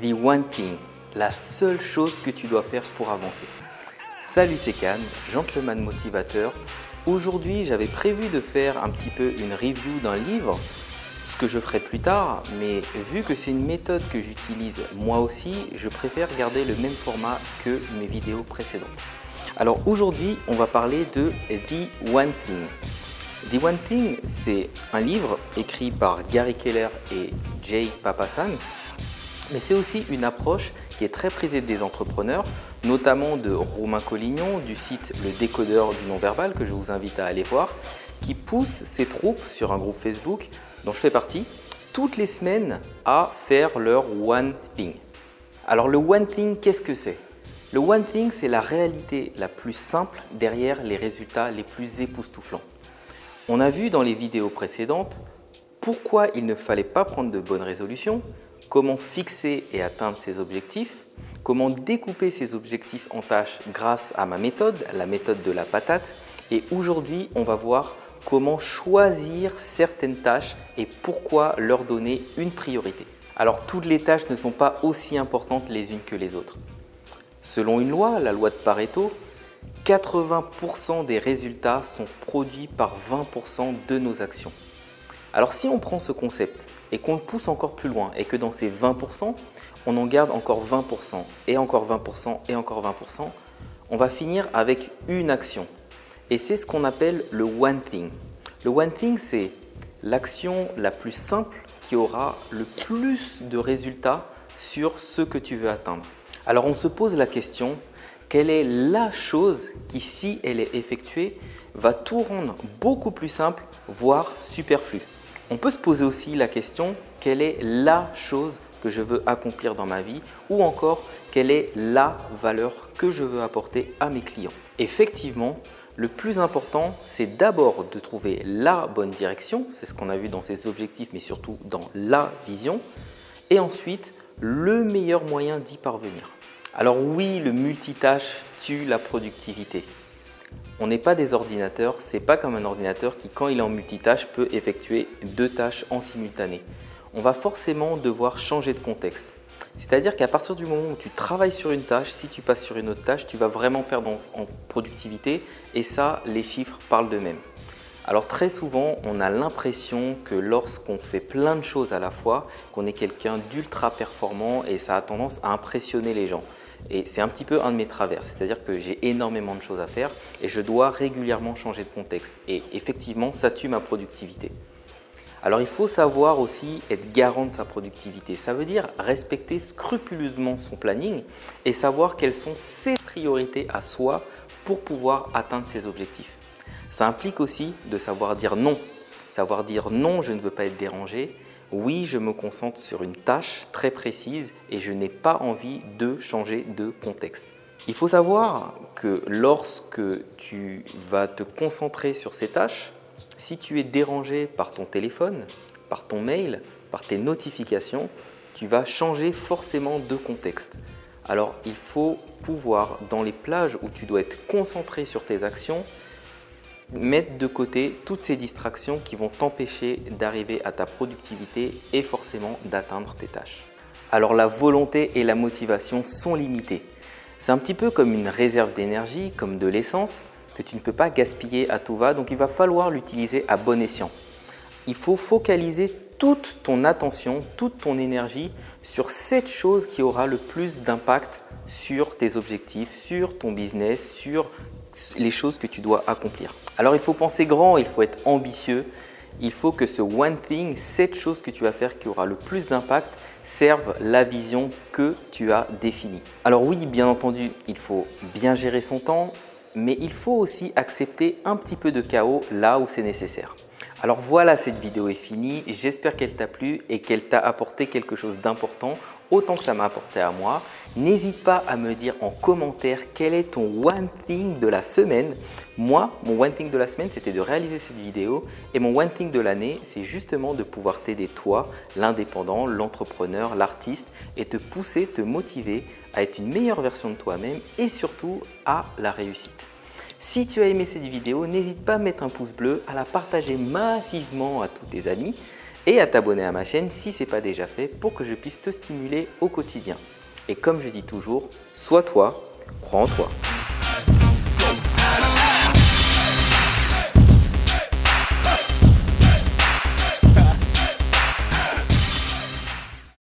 The One Thing, la seule chose que tu dois faire pour avancer. Salut c'est Can, gentleman motivateur. Aujourd'hui j'avais prévu de faire un petit peu une review d'un livre, ce que je ferai plus tard, mais vu que c'est une méthode que j'utilise moi aussi, je préfère garder le même format que mes vidéos précédentes. Alors aujourd'hui on va parler de The One Thing. The One Thing, c'est un livre écrit par Gary Keller et Jay Papasan mais c'est aussi une approche qui est très prisée des entrepreneurs, notamment de Romain Collignon du site Le Décodeur du non-verbal que je vous invite à aller voir, qui pousse ses troupes sur un groupe Facebook dont je fais partie toutes les semaines à faire leur One Thing. Alors le One Thing, qu'est-ce que c'est? Le One Thing, c'est la réalité la plus simple derrière les résultats les plus époustouflants. On a vu dans les vidéos précédentes pourquoi il ne fallait pas prendre de bonnes résolutions, comment fixer et atteindre ses objectifs, comment découper ses objectifs en tâches grâce à ma méthode, la méthode de la patate. Et aujourd'hui, on va voir comment choisir certaines tâches et pourquoi leur donner une priorité. Alors toutes les tâches ne sont pas aussi importantes les unes que les autres. Selon une loi, la loi de Pareto, 80% des résultats sont produits par 20% de nos actions. Alors si on prend ce concept et qu'on le pousse encore plus loin et que dans ces 20%, on en garde encore 20% et encore 20% et encore 20%, on va finir avec une action. Et c'est ce qu'on appelle le one thing. Le one thing, c'est l'action la plus simple qui aura le plus de résultats sur ce que tu veux atteindre. Alors on se pose la question, quelle est la chose qui, si elle est effectuée, va tout rendre beaucoup plus simple, voire superflu on peut se poser aussi la question, quelle est la chose que je veux accomplir dans ma vie ou encore quelle est la valeur que je veux apporter à mes clients. Effectivement, le plus important, c'est d'abord de trouver la bonne direction, c'est ce qu'on a vu dans ces objectifs, mais surtout dans la vision, et ensuite le meilleur moyen d'y parvenir. Alors oui, le multitâche tue la productivité. On n'est pas des ordinateurs, c'est pas comme un ordinateur qui, quand il est en multitâche, peut effectuer deux tâches en simultané. On va forcément devoir changer de contexte. C'est-à-dire qu'à partir du moment où tu travailles sur une tâche, si tu passes sur une autre tâche, tu vas vraiment perdre en, productivité et ça, les chiffres parlent d'eux-mêmes. Alors très souvent, on a l'impression que lorsqu'on fait plein de choses à la fois, qu'on est quelqu'un d'ultra performant et ça a tendance à impressionner les gens. Et c'est un petit peu un de mes travers, c'est-à-dire que j'ai énormément de choses à faire et je dois régulièrement changer de contexte. Et effectivement, ça tue ma productivité. Alors il faut savoir aussi être garant de sa productivité. Ça veut dire respecter scrupuleusement son planning et savoir quelles sont ses priorités à soi pour pouvoir atteindre ses objectifs. Ça implique aussi de savoir dire non. Savoir dire non, je ne veux pas être dérangé oui, je me concentre sur une tâche très précise et je n'ai pas envie de changer de contexte. Il faut savoir que lorsque tu vas te concentrer sur ces tâches, si tu es dérangé par ton téléphone, par ton mail, par tes notifications, tu vas changer forcément de contexte. Alors il faut pouvoir, dans les plages où tu dois être concentré sur tes actions, mettre de côté toutes ces distractions qui vont t'empêcher d'arriver à ta productivité et forcément d'atteindre tes tâches. Alors la volonté et la motivation sont limitées. C'est un petit peu comme une réserve d'énergie, comme de l'essence, que tu ne peux pas gaspiller à tout va, donc il va falloir l'utiliser à bon escient. Il faut focaliser toute ton attention, toute ton énergie sur cette chose qui aura le plus d'impact sur tes objectifs, sur ton business, sur les choses que tu dois accomplir. Alors il faut penser grand, il faut être ambitieux. Il faut que ce one thing, cette chose que tu vas faire qui aura le plus d'impact, serve la vision que tu as définie. Alors oui, bien entendu, il faut bien gérer son temps, mais il faut aussi accepter un petit peu de chaos là où c'est nécessaire. Alors voilà, cette vidéo est finie. J'espère qu'elle t'a plu et qu'elle t'a apporté quelque chose d'important autant que ça m'a apporté à moi. N'hésite pas à me dire en commentaire quel est ton one thing de la semaine. Moi, mon one thing de la semaine, c'était de réaliser cette vidéo. Et mon one thing de l'année, c'est justement de pouvoir t'aider toi, l'indépendant, l'entrepreneur, l'artiste, et te pousser, te motiver à être une meilleure version de toi-même et surtout à la réussite. Si tu as aimé cette vidéo, n'hésite pas à mettre un pouce bleu, à la partager massivement à tous tes amis et à t'abonner à ma chaîne si ce n'est pas déjà fait pour que je puisse te stimuler au quotidien. Et comme je dis toujours, sois toi, crois en toi.